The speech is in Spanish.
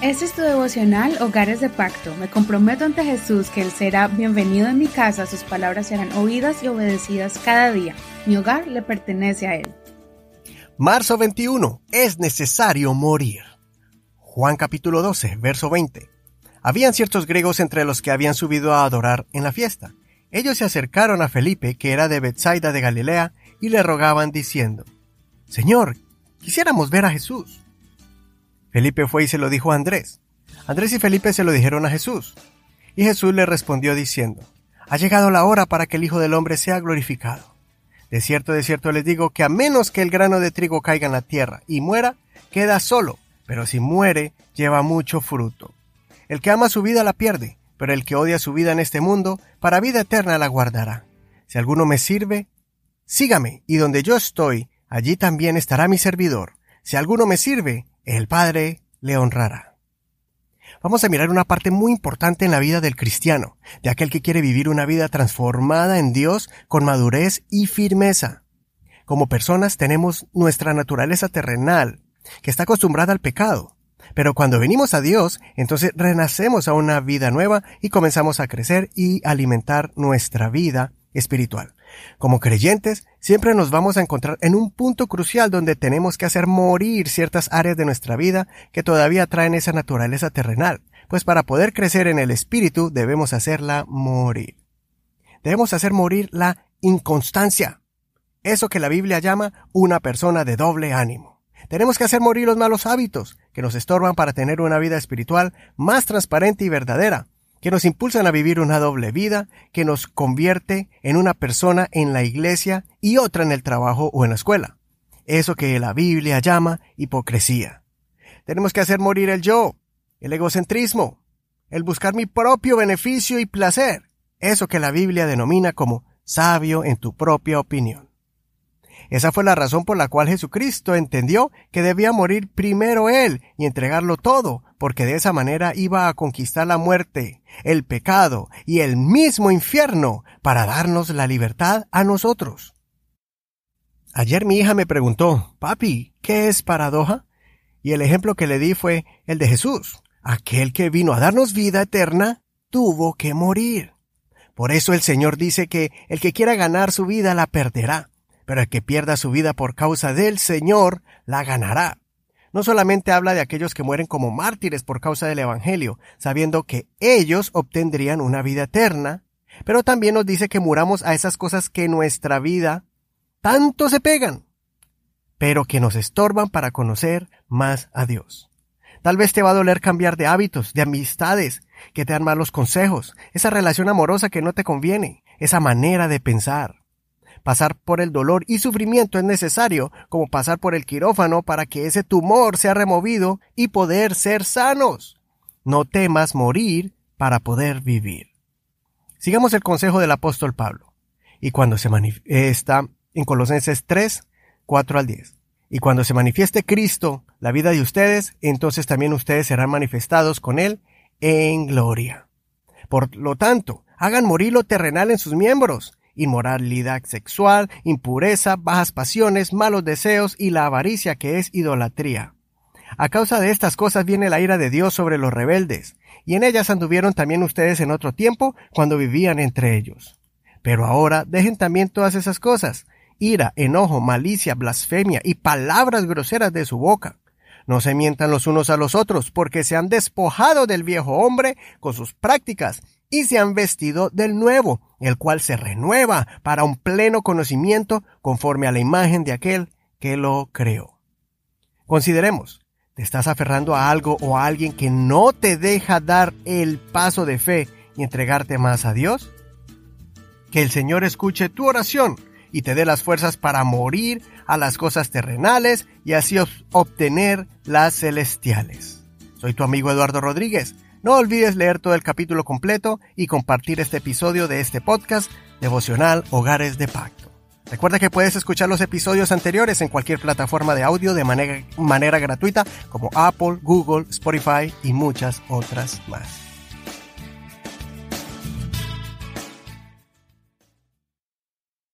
Este es tu devocional Hogares de Pacto. Me comprometo ante Jesús que Él será bienvenido en mi casa, sus palabras serán oídas y obedecidas cada día. Mi hogar le pertenece a Él. Marzo 21. Es necesario morir. Juan capítulo 12, verso 20. Habían ciertos griegos entre los que habían subido a adorar en la fiesta. Ellos se acercaron a Felipe, que era de Bethsaida de Galilea, y le rogaban diciendo, Señor, quisiéramos ver a Jesús. Felipe fue y se lo dijo a Andrés. Andrés y Felipe se lo dijeron a Jesús. Y Jesús le respondió diciendo, Ha llegado la hora para que el Hijo del Hombre sea glorificado. De cierto, de cierto les digo que a menos que el grano de trigo caiga en la tierra y muera, queda solo, pero si muere, lleva mucho fruto. El que ama su vida la pierde, pero el que odia su vida en este mundo, para vida eterna la guardará. Si alguno me sirve, sígame, y donde yo estoy, allí también estará mi servidor. Si alguno me sirve, el Padre le honrará. Vamos a mirar una parte muy importante en la vida del cristiano, de aquel que quiere vivir una vida transformada en Dios con madurez y firmeza. Como personas tenemos nuestra naturaleza terrenal, que está acostumbrada al pecado. Pero cuando venimos a Dios, entonces renacemos a una vida nueva y comenzamos a crecer y alimentar nuestra vida espiritual. Como creyentes, siempre nos vamos a encontrar en un punto crucial donde tenemos que hacer morir ciertas áreas de nuestra vida que todavía traen esa naturaleza terrenal, pues para poder crecer en el espíritu debemos hacerla morir. Debemos hacer morir la inconstancia, eso que la Biblia llama una persona de doble ánimo. Tenemos que hacer morir los malos hábitos que nos estorban para tener una vida espiritual más transparente y verdadera, que nos impulsan a vivir una doble vida, que nos convierte en una persona en la iglesia y otra en el trabajo o en la escuela. Eso que la Biblia llama hipocresía. Tenemos que hacer morir el yo, el egocentrismo, el buscar mi propio beneficio y placer. Eso que la Biblia denomina como sabio en tu propia opinión. Esa fue la razón por la cual Jesucristo entendió que debía morir primero Él y entregarlo todo, porque de esa manera iba a conquistar la muerte, el pecado y el mismo infierno para darnos la libertad a nosotros. Ayer mi hija me preguntó, Papi, ¿qué es paradoja? Y el ejemplo que le di fue el de Jesús. Aquel que vino a darnos vida eterna tuvo que morir. Por eso el Señor dice que el que quiera ganar su vida la perderá pero el que pierda su vida por causa del Señor la ganará. No solamente habla de aquellos que mueren como mártires por causa del Evangelio, sabiendo que ellos obtendrían una vida eterna, pero también nos dice que muramos a esas cosas que nuestra vida tanto se pegan, pero que nos estorban para conocer más a Dios. Tal vez te va a doler cambiar de hábitos, de amistades, que te dan malos consejos, esa relación amorosa que no te conviene, esa manera de pensar. Pasar por el dolor y sufrimiento es necesario, como pasar por el quirófano para que ese tumor sea removido y poder ser sanos. No temas morir para poder vivir. Sigamos el consejo del apóstol Pablo. Y cuando se manifiesta en Colosenses 3, 4 al 10. Y cuando se manifieste Cristo, la vida de ustedes, entonces también ustedes serán manifestados con Él en gloria. Por lo tanto, hagan morir lo terrenal en sus miembros, inmoralidad sexual, impureza, bajas pasiones, malos deseos y la avaricia que es idolatría. A causa de estas cosas viene la ira de Dios sobre los rebeldes, y en ellas anduvieron también ustedes en otro tiempo cuando vivían entre ellos. Pero ahora dejen también todas esas cosas, ira, enojo, malicia, blasfemia y palabras groseras de su boca. No se mientan los unos a los otros, porque se han despojado del viejo hombre con sus prácticas y se han vestido del nuevo, el cual se renueva para un pleno conocimiento conforme a la imagen de aquel que lo creó. Consideremos, ¿te estás aferrando a algo o a alguien que no te deja dar el paso de fe y entregarte más a Dios? Que el Señor escuche tu oración y te dé las fuerzas para morir a las cosas terrenales y así obtener las celestiales. Soy tu amigo Eduardo Rodríguez no olvides leer todo el capítulo completo y compartir este episodio de este podcast devocional Hogares de Pacto. Recuerda que puedes escuchar los episodios anteriores en cualquier plataforma de audio de manera, manera gratuita como Apple, Google, Spotify y muchas otras más.